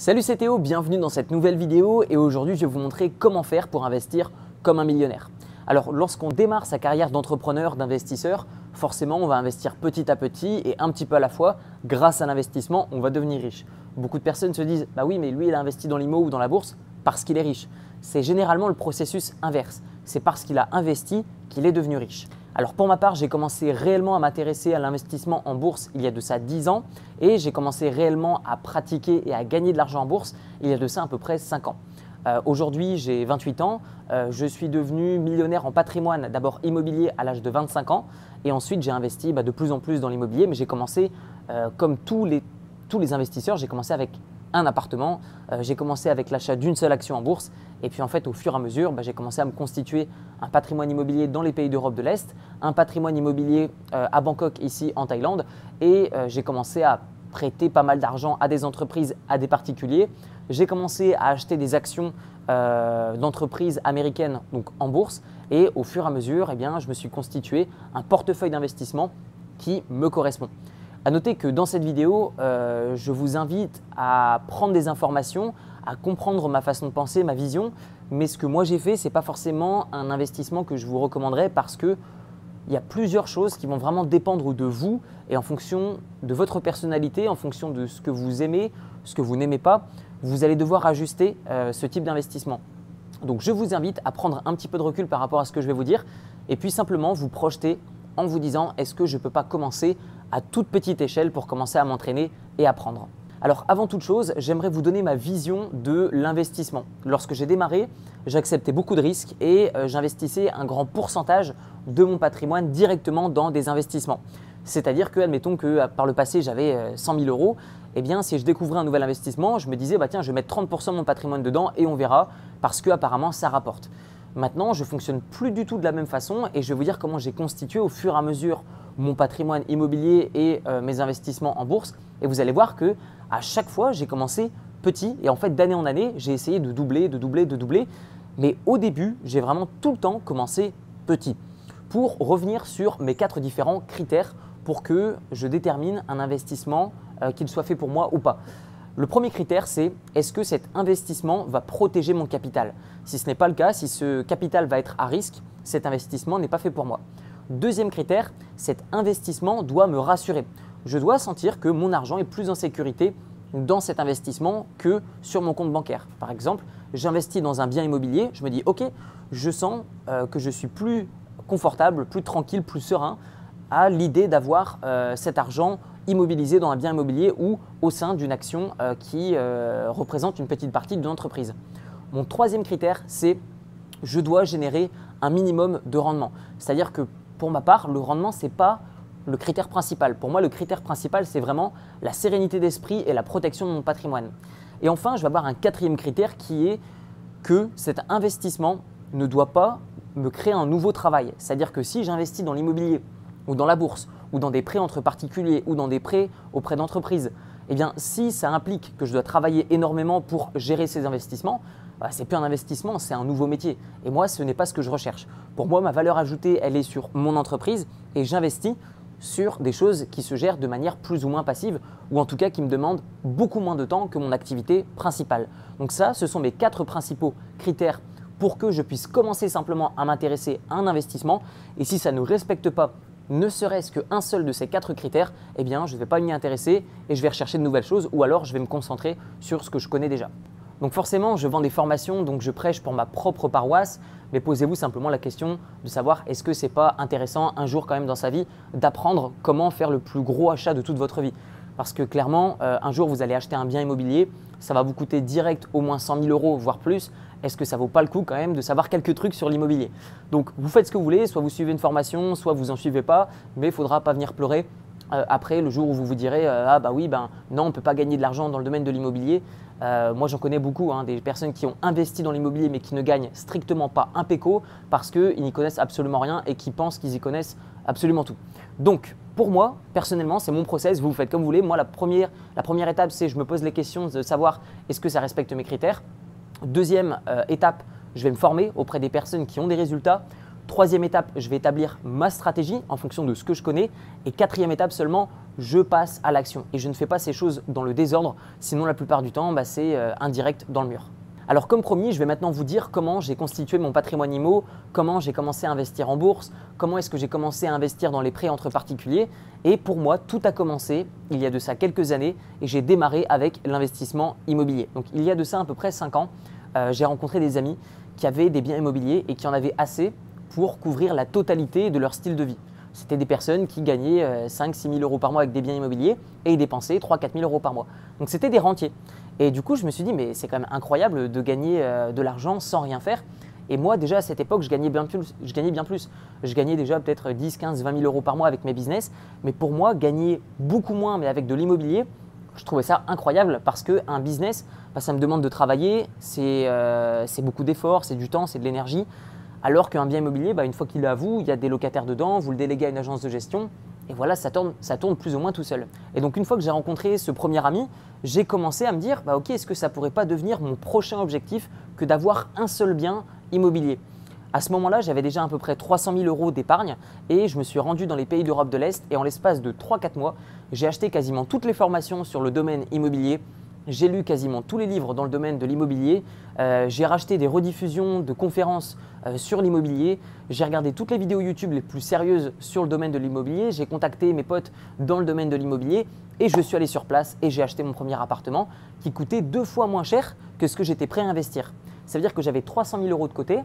Salut c'est Théo, bienvenue dans cette nouvelle vidéo et aujourd'hui je vais vous montrer comment faire pour investir comme un millionnaire. Alors lorsqu'on démarre sa carrière d'entrepreneur, d'investisseur, forcément on va investir petit à petit et un petit peu à la fois. Grâce à l'investissement, on va devenir riche. Beaucoup de personnes se disent bah oui mais lui il a investi dans l'IMO ou dans la bourse parce qu'il est riche. C'est généralement le processus inverse. C'est parce qu'il a investi qu'il est devenu riche. Alors pour ma part, j'ai commencé réellement à m'intéresser à l'investissement en bourse il y a de ça 10 ans et j'ai commencé réellement à pratiquer et à gagner de l'argent en bourse il y a de ça à peu près 5 ans. Euh, aujourd'hui, j'ai 28 ans, euh, je suis devenu millionnaire en patrimoine, d'abord immobilier à l'âge de 25 ans et ensuite j'ai investi bah, de plus en plus dans l'immobilier, mais j'ai commencé euh, comme tous les, tous les investisseurs, j'ai commencé avec un appartement. Euh, j'ai commencé avec l'achat d'une seule action en bourse. Et puis en fait, au fur et à mesure, bah, j'ai commencé à me constituer un patrimoine immobilier dans les pays d'Europe de l'Est, un patrimoine immobilier euh, à Bangkok, ici en Thaïlande. Et euh, j'ai commencé à prêter pas mal d'argent à des entreprises, à des particuliers. J'ai commencé à acheter des actions d'entreprises américaines donc en bourse. Et au fur et à mesure, eh bien, je me suis constitué un portefeuille d'investissement qui me correspond. À noter que dans cette vidéo, euh, je vous invite à prendre des informations, à comprendre ma façon de penser, ma vision. Mais ce que moi j'ai fait, ce n'est pas forcément un investissement que je vous recommanderais parce que il y a plusieurs choses qui vont vraiment dépendre de vous et en fonction de votre personnalité, en fonction de ce que vous aimez, ce que vous n'aimez pas, vous allez devoir ajuster euh, ce type d'investissement. Donc je vous invite à prendre un petit peu de recul par rapport à ce que je vais vous dire et puis simplement vous projeter en vous disant est-ce que je ne peux pas commencer à toute petite échelle pour commencer à m'entraîner et apprendre. Alors avant toute chose, j'aimerais vous donner ma vision de l'investissement. Lorsque j'ai démarré, j'acceptais beaucoup de risques et euh, j'investissais un grand pourcentage de mon patrimoine directement dans des investissements. C'est-à-dire que, admettons que euh, par le passé j'avais 100 euh, 000 euros, eh bien si je découvrais un nouvel investissement, je me disais bah tiens je vais mettre 30% de mon patrimoine dedans et on verra parce que apparemment ça rapporte. Maintenant, je fonctionne plus du tout de la même façon et je vais vous dire comment j'ai constitué au fur et à mesure mon patrimoine immobilier et euh, mes investissements en bourse. Et vous allez voir que à chaque fois, j'ai commencé petit et en fait, d'année en année, j'ai essayé de doubler, de doubler, de doubler. Mais au début, j'ai vraiment tout le temps commencé petit pour revenir sur mes quatre différents critères pour que je détermine un investissement euh, qu'il soit fait pour moi ou pas. Le premier critère, c'est est-ce que cet investissement va protéger mon capital? Si ce n'est pas le cas, si ce capital va être à risque, cet investissement n'est pas fait pour moi. Deuxième critère, cet investissement doit me rassurer. Je dois sentir que mon argent est plus en sécurité dans cet investissement que sur mon compte bancaire. Par exemple, j'investis dans un bien immobilier, je me dis ok, je sens euh, que je suis plus confortable, plus tranquille, plus serein à l'idée d'avoir euh, cet argent immobilisé dans un bien immobilier ou au sein d'une action euh, qui représente une petite partie de l'entreprise. Mon troisième critère, c'est je dois générer un minimum de rendement. C'est-à-dire que pour ma part, le rendement, ce n'est pas le critère principal. Pour moi, le critère principal, c'est vraiment la sérénité d'esprit et la protection de mon patrimoine. Et enfin, je vais avoir un quatrième critère qui est que cet investissement ne doit pas me créer un nouveau travail. C'est-à-dire que si j'investis dans l'immobilier ou dans la bourse ou dans des prêts entre particuliers ou dans des prêts auprès d'entreprises, eh bien, si ça implique que je dois travailler énormément pour gérer ces investissements, bah, c'est plus un investissement, c'est un nouveau métier. Et moi, ce n'est pas ce que je recherche. Pour moi, ma valeur ajoutée, elle est sur mon entreprise et j'investis sur des choses qui se gèrent de manière plus ou moins passive ou en tout cas qui me demandent beaucoup moins de temps que mon activité principale. Donc ça, ce sont mes quatre principaux critères pour que je puisse commencer simplement à m'intéresser à un investissement. Et si ça ne respecte pas ne serait-ce qu'un seul de ces quatre critères, eh bien, je ne vais pas m'y intéresser et je vais rechercher de nouvelles choses ou alors je vais me concentrer sur ce que je connais déjà. Donc forcément, je vends des formations, donc je prêche pour ma propre paroisse, mais posez-vous simplement la question de savoir est-ce que c'est pas intéressant un jour quand même dans sa vie d'apprendre comment faire le plus gros achat de toute votre vie. Parce que clairement, euh, un jour vous allez acheter un bien immobilier, ça va vous coûter direct au moins 100 000 euros, voire plus. Est-ce que ça vaut pas le coup quand même de savoir quelques trucs sur l'immobilier? Donc vous faites ce que vous voulez, soit vous suivez une formation, soit vous en suivez pas, mais il faudra pas venir pleurer euh, après le jour où vous vous direz euh, ah bah oui ben non on peut pas gagner de l'argent dans le domaine de l'immobilier euh, moi, j'en connais beaucoup, hein, des personnes qui ont investi dans l'immobilier mais qui ne gagnent strictement pas un péco parce qu'ils n'y connaissent absolument rien et qui pensent qu'ils y connaissent absolument tout. Donc, pour moi, personnellement, c'est mon process, vous, faites comme vous voulez. Moi, la première, la première étape, c'est je me pose les questions de savoir est-ce que ça respecte mes critères. Deuxième euh, étape, je vais me former auprès des personnes qui ont des résultats. Troisième étape, je vais établir ma stratégie en fonction de ce que je connais. Et quatrième étape seulement, je passe à l'action. Et je ne fais pas ces choses dans le désordre, sinon la plupart du temps, bah, c'est euh, indirect dans le mur. Alors comme promis, je vais maintenant vous dire comment j'ai constitué mon patrimoine IMO, comment j'ai commencé à investir en bourse, comment est-ce que j'ai commencé à investir dans les prêts entre particuliers. Et pour moi, tout a commencé il y a de ça quelques années et j'ai démarré avec l'investissement immobilier. Donc il y a de ça à peu près 5 ans, euh, j'ai rencontré des amis qui avaient des biens immobiliers et qui en avaient assez pour couvrir la totalité de leur style de vie. C'était des personnes qui gagnaient 5-6 euh, 000 euros par mois avec des biens immobiliers et dépensaient 3-4 000 euros par mois. Donc c'était des rentiers. Et du coup, je me suis dit, mais c'est quand même incroyable de gagner euh, de l'argent sans rien faire. Et moi, déjà à cette époque, je gagnais bien plus. Je gagnais, bien plus. Je gagnais déjà peut-être 10, 15, 20 000 euros par mois avec mes business. Mais pour moi, gagner beaucoup moins, mais avec de l'immobilier, je trouvais ça incroyable parce qu'un business, bah, ça me demande de travailler, euh, c'est beaucoup d'efforts, c'est du temps, c'est de l'énergie. Alors qu'un bien immobilier, bah, une fois qu'il est à vous, il y a des locataires dedans, vous le déléguez à une agence de gestion, et voilà, ça tourne, ça tourne plus ou moins tout seul. Et donc une fois que j'ai rencontré ce premier ami, j'ai commencé à me dire, bah, ok, est-ce que ça pourrait pas devenir mon prochain objectif que d'avoir un seul bien immobilier? À ce moment-là, j'avais déjà à peu près 300 000 euros d'épargne et je me suis rendu dans les pays d'Europe de l'Est et en l'espace de 3-4 mois, j'ai acheté quasiment toutes les formations sur le domaine immobilier j'ai lu quasiment tous les livres dans le domaine de l'immobilier. Euh, j'ai racheté des rediffusions de conférences euh, sur l'immobilier. J'ai regardé toutes les vidéos YouTube les plus sérieuses sur le domaine de l'immobilier. J'ai contacté mes potes dans le domaine de l'immobilier et je suis allé sur place et j'ai acheté mon premier appartement qui coûtait deux fois moins cher que ce que j'étais prêt à investir. Ça veut dire que j'avais 300 000 euros de côté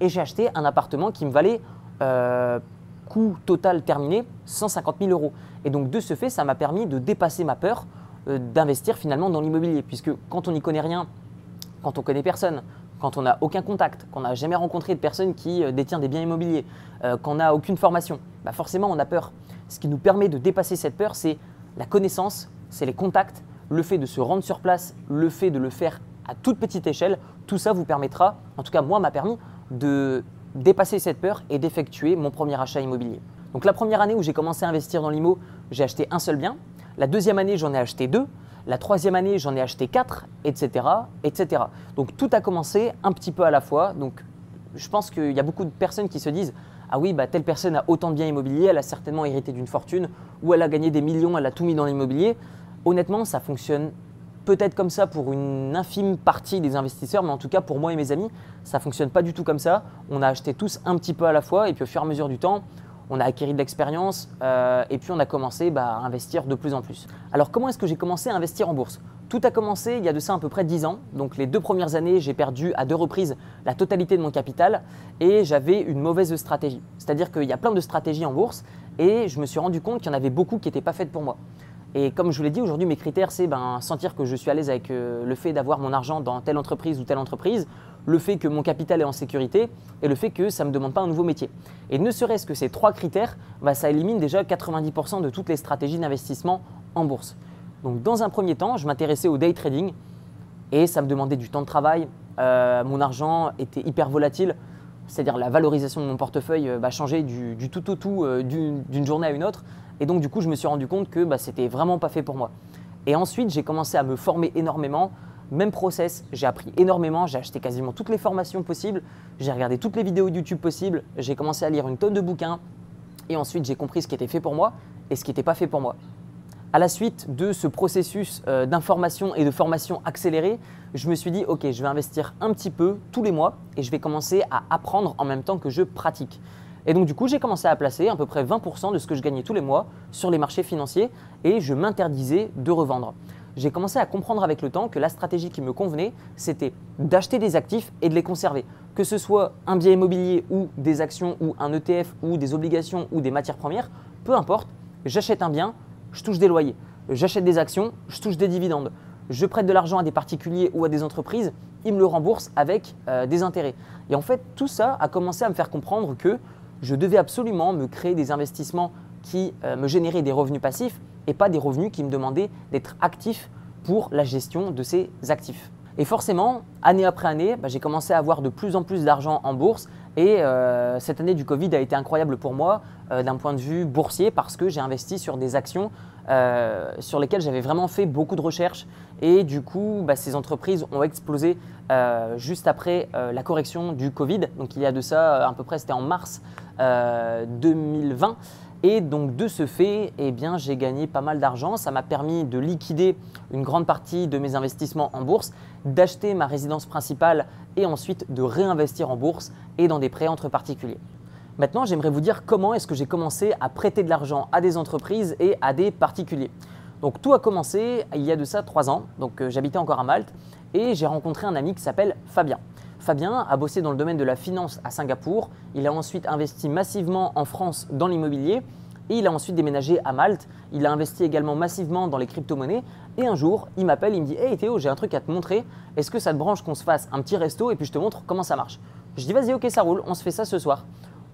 et j'ai acheté un appartement qui me valait euh, coût total terminé 150 000 euros. Et donc de ce fait, ça m'a permis de dépasser ma peur euh, d'investir finalement dans l'immobilier. Puisque quand on n'y connaît rien, quand on connaît personne, quand on n'a aucun contact, qu'on n'a jamais rencontré de personne qui euh, détient des biens immobiliers, euh, qu'on n'a aucune formation, bah forcément on a peur. Ce qui nous permet de dépasser cette peur, c'est la connaissance, c'est les contacts, le fait de se rendre sur place, le fait de le faire à toute petite échelle. Tout ça vous permettra, en tout cas moi m'a permis, de dépasser cette peur et d'effectuer mon premier achat immobilier. Donc la première année où j'ai commencé à investir dans l'IMO, j'ai acheté un seul bien, la deuxième année, j'en ai acheté deux. La troisième année, j'en ai acheté quatre, etc.. Donc tout a commencé un petit peu à la fois. Donc je pense qu'il y a beaucoup de personnes qui se disent ah oui, bah, telle personne a autant de biens immobiliers, elle a certainement hérité d'une fortune, ou elle a gagné des millions, elle a tout mis dans l'immobilier. Honnêtement, ça fonctionne peut-être comme ça pour une infime partie des investisseurs, mais en tout cas pour moi et mes amis, ça fonctionne pas du tout comme ça. On a acheté tous un petit peu à la fois, et puis au fur et à mesure du temps, on a acquis de l'expérience euh, et puis on a commencé bah, à investir de plus en plus. Alors comment est-ce que j'ai commencé à investir en bourse? Tout a commencé il y a de ça à peu près 10 ans. Donc les deux premières années, j'ai perdu à deux reprises la totalité de mon capital et j'avais une mauvaise stratégie. C'est-à-dire qu'il y a plein de stratégies en bourse et je me suis rendu compte qu'il y en avait beaucoup qui n'étaient pas faites pour moi. Et comme je vous l'ai dit, aujourd'hui, mes critères, c'est ben, sentir que je suis à l'aise avec euh, le fait d'avoir mon argent dans telle entreprise ou telle entreprise, le fait que mon capital est en sécurité et le fait que ça ne me demande pas un nouveau métier. Et ne serait-ce que ces trois critères, bah, ça élimine déjà 90% de toutes les stratégies d'investissement en bourse. Donc dans un premier temps, je m'intéressais au day trading et ça me demandait du temps de travail. Euh, mon argent était hyper volatile, c'est-à-dire la valorisation de mon portefeuille euh, bah, changeait du, tout au tout, d'une journée à une autre. Et donc du coup, je me suis rendu compte que bah, c'était vraiment pas fait pour moi. Et ensuite, j'ai commencé à me former énormément même process, j'ai appris énormément, j'ai acheté quasiment toutes les formations possibles, j'ai regardé toutes les vidéos YouTube possibles, j'ai commencé à lire une tonne de bouquins et ensuite j'ai compris ce qui était fait pour moi et ce qui n'était pas fait pour moi. À la suite de ce processus euh, d'information et de formation accélérée, je me suis dit ok, je vais investir un petit peu tous les mois et je vais commencer à apprendre en même temps que je pratique. Et donc du coup, j'ai commencé à placer à peu près 20% de ce que je gagnais tous les mois sur les marchés financiers et je m'interdisais de revendre j'ai commencé à comprendre avec le temps que la stratégie qui me convenait, c'était d'acheter des actifs et de les conserver. Que ce soit un bien immobilier ou des actions ou un ETF ou des obligations ou des matières premières, peu importe, j'achète un bien, je touche des loyers. J'achète des actions, je touche des dividendes. Je prête de l'argent à des particuliers ou à des entreprises, ils me le remboursent avec euh, des intérêts. Et en fait, tout ça a commencé à me faire comprendre que je devais absolument me créer des investissements qui euh, me généraient des revenus passifs et pas des revenus qui me demandaient d'être actif pour la gestion de ces actifs. Et forcément, année après année, bah, j'ai commencé à avoir de plus en plus d'argent en bourse. Et euh, cette année du Covid a été incroyable pour moi euh, d'un point de vue boursier parce que j'ai investi sur des actions euh, sur lesquelles j'avais vraiment fait beaucoup de recherches. Et du coup, bah, ces entreprises ont explosé juste après la correction du Covid. Donc il y a de ça, à peu près, c'était en mars 2020. Et donc de ce fait, eh bien, j'ai gagné pas mal d'argent. Ça m'a permis de liquider une grande partie de mes investissements en bourse, d'acheter ma résidence principale et ensuite de réinvestir en bourse et dans des prêts entre particuliers. Maintenant, j'aimerais vous dire comment est-ce que j'ai commencé à prêter de l'argent à des entreprises et à des particuliers. Donc tout a commencé il y a de ça trois ans. Donc euh, j'habitais encore à Malte et j'ai rencontré un ami qui s'appelle Fabien. Fabien a bossé dans le domaine de la finance à Singapour. Il a ensuite investi massivement en France dans l'immobilier et il a ensuite déménagé à Malte. Il a investi également massivement dans les crypto-monnaies. Et un jour, il m'appelle, il me dit Hey Théo, j'ai un truc à te montrer. Est-ce que ça te branche qu'on se fasse un petit resto et puis je te montre comment ça marche? Je dis Vas-y, ok, ça roule, on se fait ça ce soir.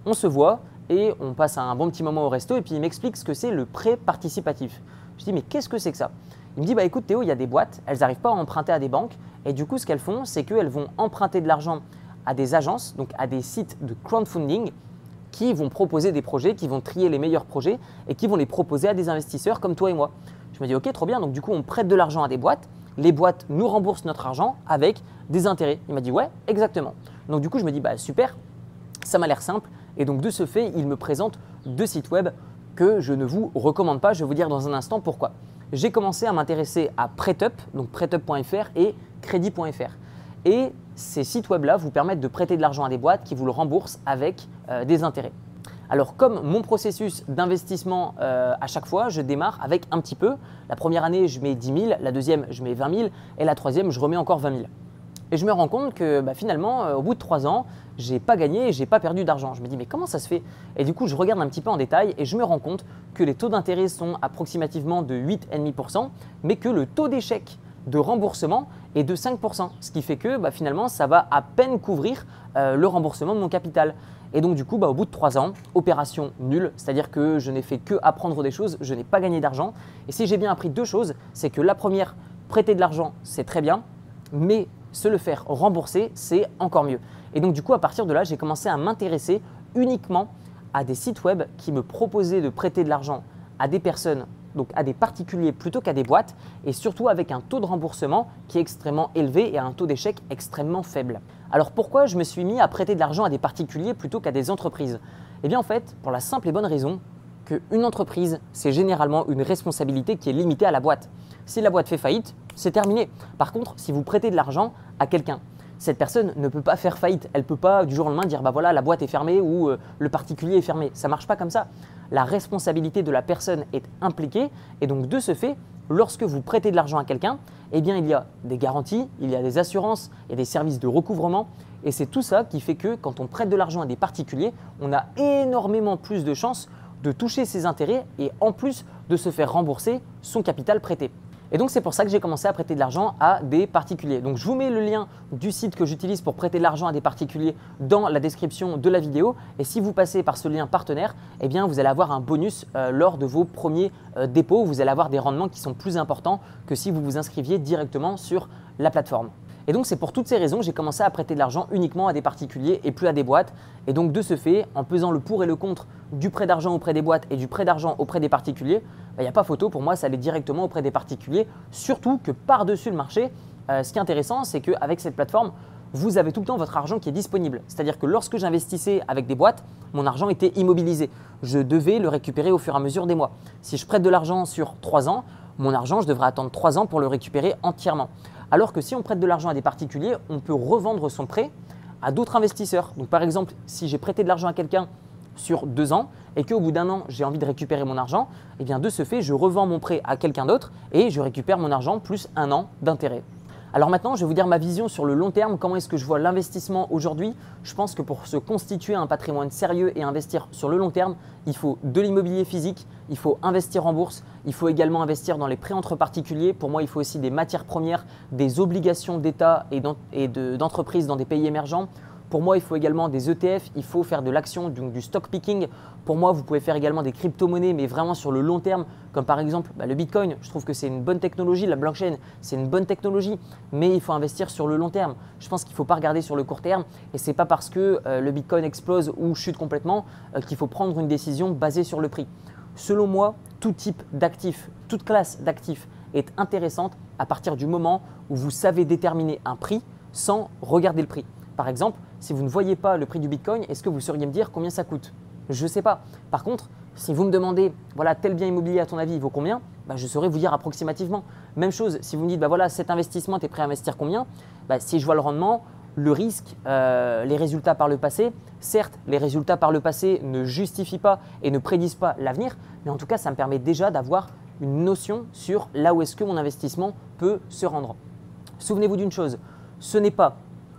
On se voit et on passe un bon petit moment au resto et puis il m'explique ce que c'est le prêt participatif. Je dis Mais qu'est-ce que c'est que ça? Il me dit Bah écoute, Théo, il y a des boîtes, elles n'arrivent pas à emprunter à des banques. Et du coup, ce qu'elles font, c'est qu'elles vont emprunter de l'argent à des agences, donc à des sites de crowdfunding qui vont proposer des projets, qui vont trier les meilleurs projets et qui vont les proposer à des investisseurs comme toi et moi. Je me dis ok, trop bien, donc du coup on prête de l'argent à des boîtes, les boîtes nous remboursent notre argent avec des intérêts. Il m'a dit ouais, exactement. Donc du coup je me dis bah super, ça m'a l'air simple et donc de ce fait il me présente deux sites web que je ne vous recommande pas, je vais vous dire dans un instant pourquoi. J'ai commencé à m'intéresser à PrêtUp, donc PrêtUp.fr et Crédit.fr. Et ces sites web-là vous permettent de prêter de l'argent à des boîtes qui vous le remboursent avec euh, des intérêts. Alors comme mon processus d'investissement euh, à chaque fois, je démarre avec un petit peu. La première année, je mets 10 000, la deuxième, je mets 20 000 et la troisième, je remets encore 20 000. Et je me rends compte que bah, finalement, euh, au bout de trois ans, j'ai pas gagné et j'ai pas perdu d'argent. Je me dis mais comment ça se fait? Et du coup, je regarde un petit peu en détail et je me rends compte que les taux d'intérêt sont approximativement de 8,5%, mais que le taux d'échec de remboursement est de 5%, ce qui fait que bah, finalement ça va à peine couvrir euh, le remboursement de mon capital. Et donc du coup, bah, au bout de 3 ans, opération nulle, c'est-à-dire que je n'ai fait que apprendre des choses, je n'ai pas gagné d'argent. Et si j'ai bien appris deux choses, c'est que la première, prêter de l'argent, c'est très bien, mais se le faire rembourser, c'est encore mieux. Et donc du coup, à partir de là, j'ai commencé à m'intéresser uniquement à des sites web qui me proposaient de prêter de l'argent à des personnes donc à des particuliers plutôt qu'à des boîtes, et surtout avec un taux de remboursement qui est extrêmement élevé et un taux d'échec extrêmement faible. Alors pourquoi je me suis mis à prêter de l'argent à des particuliers plutôt qu'à des entreprises? Eh bien en fait, pour la simple et bonne raison qu'une entreprise, c'est généralement une responsabilité qui est limitée à la boîte. Si la boîte fait faillite, c'est terminé. Par contre, si vous prêtez de l'argent à quelqu'un, cette personne ne peut pas faire faillite. Elle ne peut pas du jour au lendemain dire bah voilà la boîte est fermée ou euh, le particulier est fermé. Ça marche pas comme ça. La responsabilité de la personne est impliquée et donc de ce fait, lorsque vous prêtez de l'argent à quelqu'un, eh bien il y a des garanties, il y a des assurances, il y a des services de recouvrement et c'est tout ça qui fait que quand on prête de l'argent à des particuliers, on a énormément plus de chances de toucher ses intérêts et en plus de se faire rembourser son capital prêté. Et donc c'est pour ça que j'ai commencé à prêter de l'argent à des particuliers. Donc je vous mets le lien du site que j'utilise pour prêter de l'argent à des particuliers dans la description de la vidéo. Et si vous passez par ce lien partenaire, eh vous allez avoir un bonus euh, lors de vos premiers euh, dépôts. Vous allez avoir des rendements qui sont plus importants que si vous vous inscriviez directement sur la plateforme. Et donc c'est pour toutes ces raisons que j'ai commencé à prêter de l'argent uniquement à des particuliers et plus à des boîtes. Et donc de ce fait, en pesant le pour et le contre du prêt d'argent auprès des boîtes et du prêt d'argent auprès des particuliers, bah, il n'y a pas photo, pour moi ça allait directement auprès des particuliers, surtout que par-dessus le marché, euh, ce qui est intéressant, c'est qu'avec cette plateforme, vous avez tout le temps votre argent qui est disponible. C'est-à-dire que lorsque j'investissais avec des boîtes, mon argent était immobilisé. Je devais le récupérer au fur et à mesure des mois. Si je prête de l'argent sur 3 ans, mon argent, je devrais attendre 3 ans pour le récupérer entièrement. Alors que si on prête de l'argent à des particuliers, on peut revendre son prêt à d'autres investisseurs. Donc par exemple, si j'ai prêté de l'argent à quelqu'un sur deux ans et qu'au bout d'un an, j'ai envie de récupérer mon argent, eh bien de ce fait, je revends mon prêt à quelqu'un d'autre et je récupère mon argent plus un an d'intérêt. Alors maintenant, je vais vous dire ma vision sur le long terme, comment est-ce que je vois l'investissement aujourd'hui? Je pense que pour se constituer un patrimoine sérieux et investir sur le long terme, il faut de l'immobilier physique, il faut investir en bourse, il faut également investir dans les prêts entre particuliers. Pour moi, il faut aussi des matières premières, des obligations d'État et d'entreprises dans des pays émergents. Pour moi, il faut également des ETF, il faut faire de l'action, du stock picking. Pour moi, vous pouvez faire également des crypto-monnaies, mais vraiment sur le long terme, comme par exemple bah, le Bitcoin. Je trouve que c'est une bonne technologie, la blockchain, c'est une bonne technologie, mais il faut investir sur le long terme. Je pense qu'il ne faut pas regarder sur le court terme, et ce n'est pas parce que euh, le Bitcoin explose ou chute complètement euh, qu'il faut prendre une décision basée sur le prix. Selon moi, tout type d'actif, toute classe d'actifs est intéressante à partir du moment où vous savez déterminer un prix sans regarder le prix. Par exemple, si vous ne voyez pas le prix du Bitcoin, est-ce que vous sauriez me dire combien ça coûte? Je ne sais pas. Par contre, Si vous me demandez, voilà, tel bien immobilier à ton avis, il vaut combien? Bah, Je saurais vous dire approximativement. Même chose, si vous me dites, bah, voilà, cet investissement, tu es prêt à investir combien? Bah, Si je vois le rendement, le risque, euh, les résultats par le passé, certes, les résultats par le passé ne justifient pas et ne prédisent pas l'avenir, mais en tout cas, ça me permet déjà d'avoir une notion sur là où est-ce que mon investissement peut se rendre. Souvenez-vous d'une chose, ce n'est pas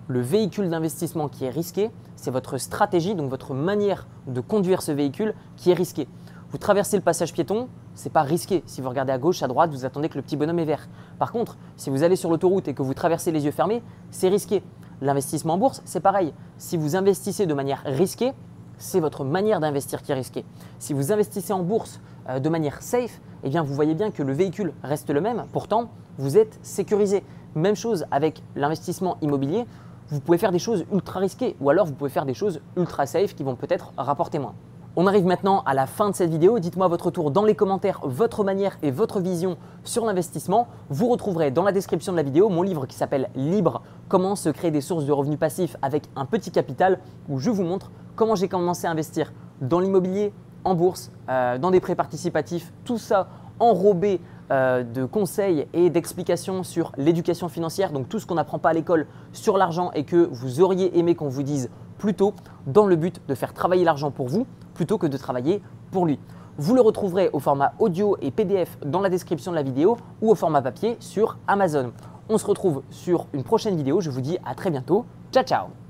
le véhicule d'investissement qui est risqué, c'est votre stratégie, donc votre manière de conduire ce véhicule qui est risquée. Vous traversez le passage piéton, ce n'est pas risqué. Si vous regardez à gauche, à droite, vous attendez que le petit bonhomme est vert. Par contre, si vous allez sur l'autoroute et que vous traversez les yeux fermés, c'est risqué. L'investissement en bourse, c'est pareil. Si vous investissez de manière risquée, c'est votre manière d'investir qui est risquée. Si vous investissez en bourse euh, de manière safe, eh bien vous voyez bien que le véhicule reste le même, pourtant vous êtes sécurisé. Même chose avec l'investissement immobilier, vous pouvez faire des choses ultra risquées ou alors vous pouvez faire des choses ultra safe qui vont peut-être rapporter moins. On arrive maintenant à la fin de cette vidéo. Dites-moi votre tour dans les commentaires votre manière et votre vision sur l'investissement. Vous retrouverez dans la description de la vidéo mon livre qui s'appelle Libre, comment se créer des sources de revenus passifs avec un petit capital, où je vous montre comment j'ai commencé à investir dans l'immobilier, en bourse, euh, dans des prêts participatifs, tout ça enrobé euh, de conseils et d'explications sur l'éducation financière, donc tout ce qu'on n'apprend pas à l'école sur l'argent et que vous auriez aimé qu'on vous dise plus tôt, dans le but de faire travailler l'argent pour vous plutôt que de travailler pour lui. Vous le retrouverez au format audio et PDF dans la description de la vidéo ou au format papier sur Amazon. On se retrouve sur une prochaine vidéo. Je vous dis à très bientôt. Ciao ciao